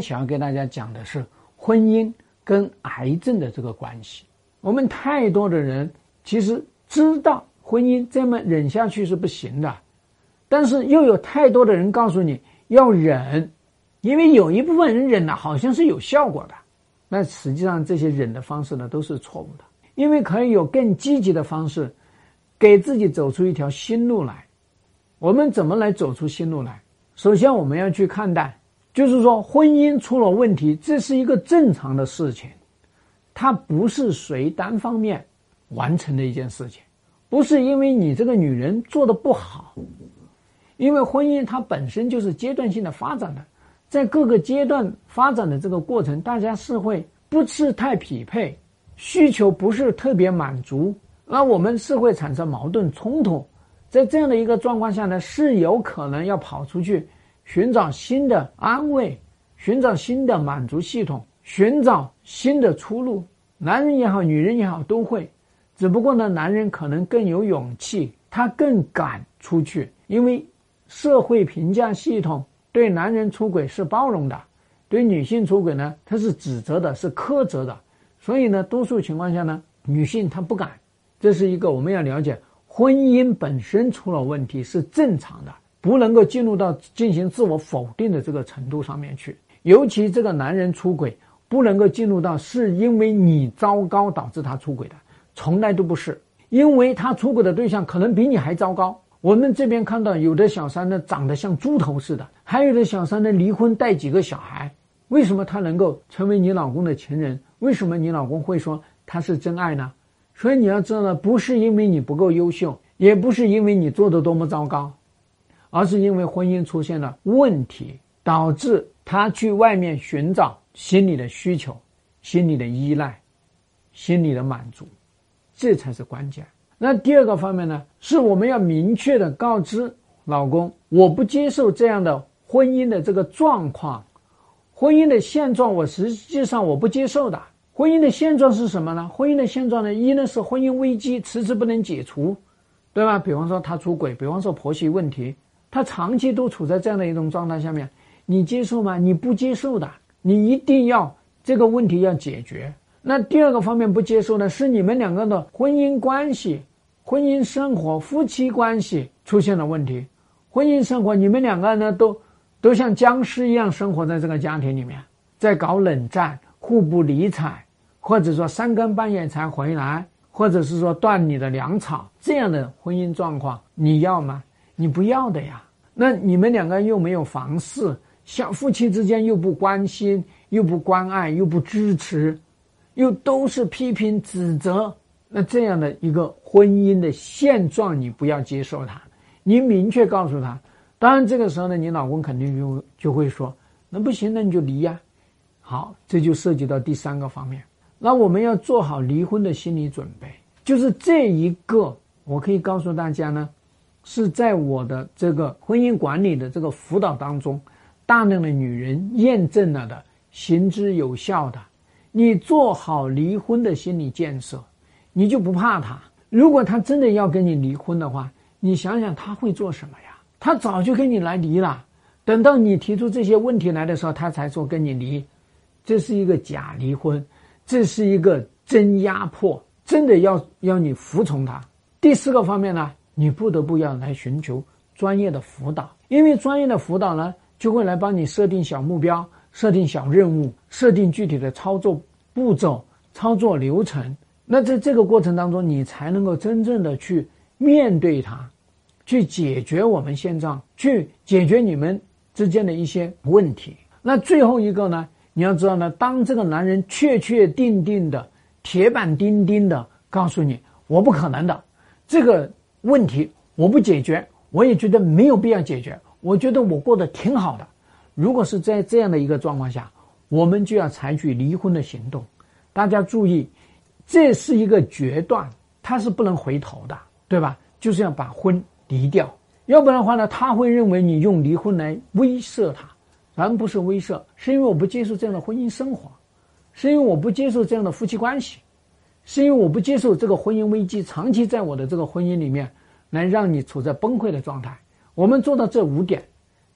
想要给大家讲的是婚姻跟癌症的这个关系。我们太多的人其实知道婚姻这么忍下去是不行的，但是又有太多的人告诉你要忍，因为有一部分人忍了好像是有效果的，那实际上这些忍的方式呢都是错误的，因为可以有更积极的方式，给自己走出一条新路来。我们怎么来走出新路来？首先我们要去看待。就是说，婚姻出了问题，这是一个正常的事情，它不是谁单方面完成的一件事情，不是因为你这个女人做的不好，因为婚姻它本身就是阶段性的发展的，在各个阶段发展的这个过程，大家是会不是太匹配，需求不是特别满足，那我们是会产生矛盾冲突，在这样的一个状况下呢，是有可能要跑出去。寻找新的安慰，寻找新的满足系统，寻找新的出路。男人也好，女人也好，都会。只不过呢，男人可能更有勇气，他更敢出去，因为社会评价系统对男人出轨是包容的，对女性出轨呢，他是指责的，是苛责的。所以呢，多数情况下呢，女性她不敢。这是一个我们要了解，婚姻本身出了问题是正常的。不能够进入到进行自我否定的这个程度上面去，尤其这个男人出轨，不能够进入到是因为你糟糕导致他出轨的，从来都不是，因为他出轨的对象可能比你还糟糕。我们这边看到有的小三呢长得像猪头似的，还有的小三呢离婚带几个小孩，为什么他能够成为你老公的情人？为什么你老公会说他是真爱呢？所以你要知道呢，不是因为你不够优秀，也不是因为你做的多么糟糕。而是因为婚姻出现了问题，导致他去外面寻找心理的需求、心理的依赖、心理的满足，这才是关键。那第二个方面呢，是我们要明确的告知老公，我不接受这样的婚姻的这个状况，婚姻的现状，我实际上我不接受的。婚姻的现状是什么呢？婚姻的现状呢，一呢是婚姻危机迟迟不能解除，对吧？比方说他出轨，比方说婆媳问题。他长期都处在这样的一种状态下面，你接受吗？你不接受的，你一定要这个问题要解决。那第二个方面不接受呢，是你们两个的婚姻关系、婚姻生活、夫妻关系出现了问题。婚姻生活，你们两个呢都都像僵尸一样生活在这个家庭里面，在搞冷战、互不理睬，或者说三更半夜才回来，或者是说断你的粮草这样的婚姻状况，你要吗？你不要的呀，那你们两个又没有房事，像夫妻之间又不关心，又不关爱，又不支持，又都是批评指责，那这样的一个婚姻的现状，你不要接受它，你明确告诉他。当然这个时候呢，你老公肯定就就会说，那不行，那你就离呀。好，这就涉及到第三个方面，那我们要做好离婚的心理准备，就是这一个，我可以告诉大家呢。是在我的这个婚姻管理的这个辅导当中，大量的女人验证了的，行之有效的。你做好离婚的心理建设，你就不怕他。如果他真的要跟你离婚的话，你想想他会做什么呀？他早就跟你来离了。等到你提出这些问题来的时候，他才说跟你离。这是一个假离婚，这是一个真压迫，真的要要你服从他。第四个方面呢？你不得不要来寻求专业的辅导，因为专业的辅导呢，就会来帮你设定小目标、设定小任务、设定具体的操作步骤、操作流程。那在这个过程当中，你才能够真正的去面对它，去解决我们现状，去解决你们之间的一些问题。那最后一个呢，你要知道呢，当这个男人确确定定的、铁板钉钉的告诉你“我不可能的”，这个。问题我不解决，我也觉得没有必要解决。我觉得我过得挺好的。如果是在这样的一个状况下，我们就要采取离婚的行动。大家注意，这是一个决断，他是不能回头的，对吧？就是要把婚离掉，要不然的话呢，他会认为你用离婚来威慑他。咱不是威慑，是因为我不接受这样的婚姻生活，是因为我不接受这样的夫妻关系。是因为我不接受这个婚姻危机长期在我的这个婚姻里面能让你处在崩溃的状态。我们做到这五点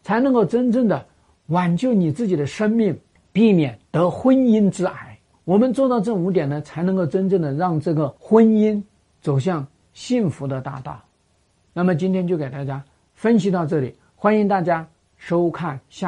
才能够真正的挽救你自己的生命避免得婚姻之癌。我们做到这五点呢才能够真正的让这个婚姻走向幸福的大道。那么今天就给大家分析到这里欢迎大家收看下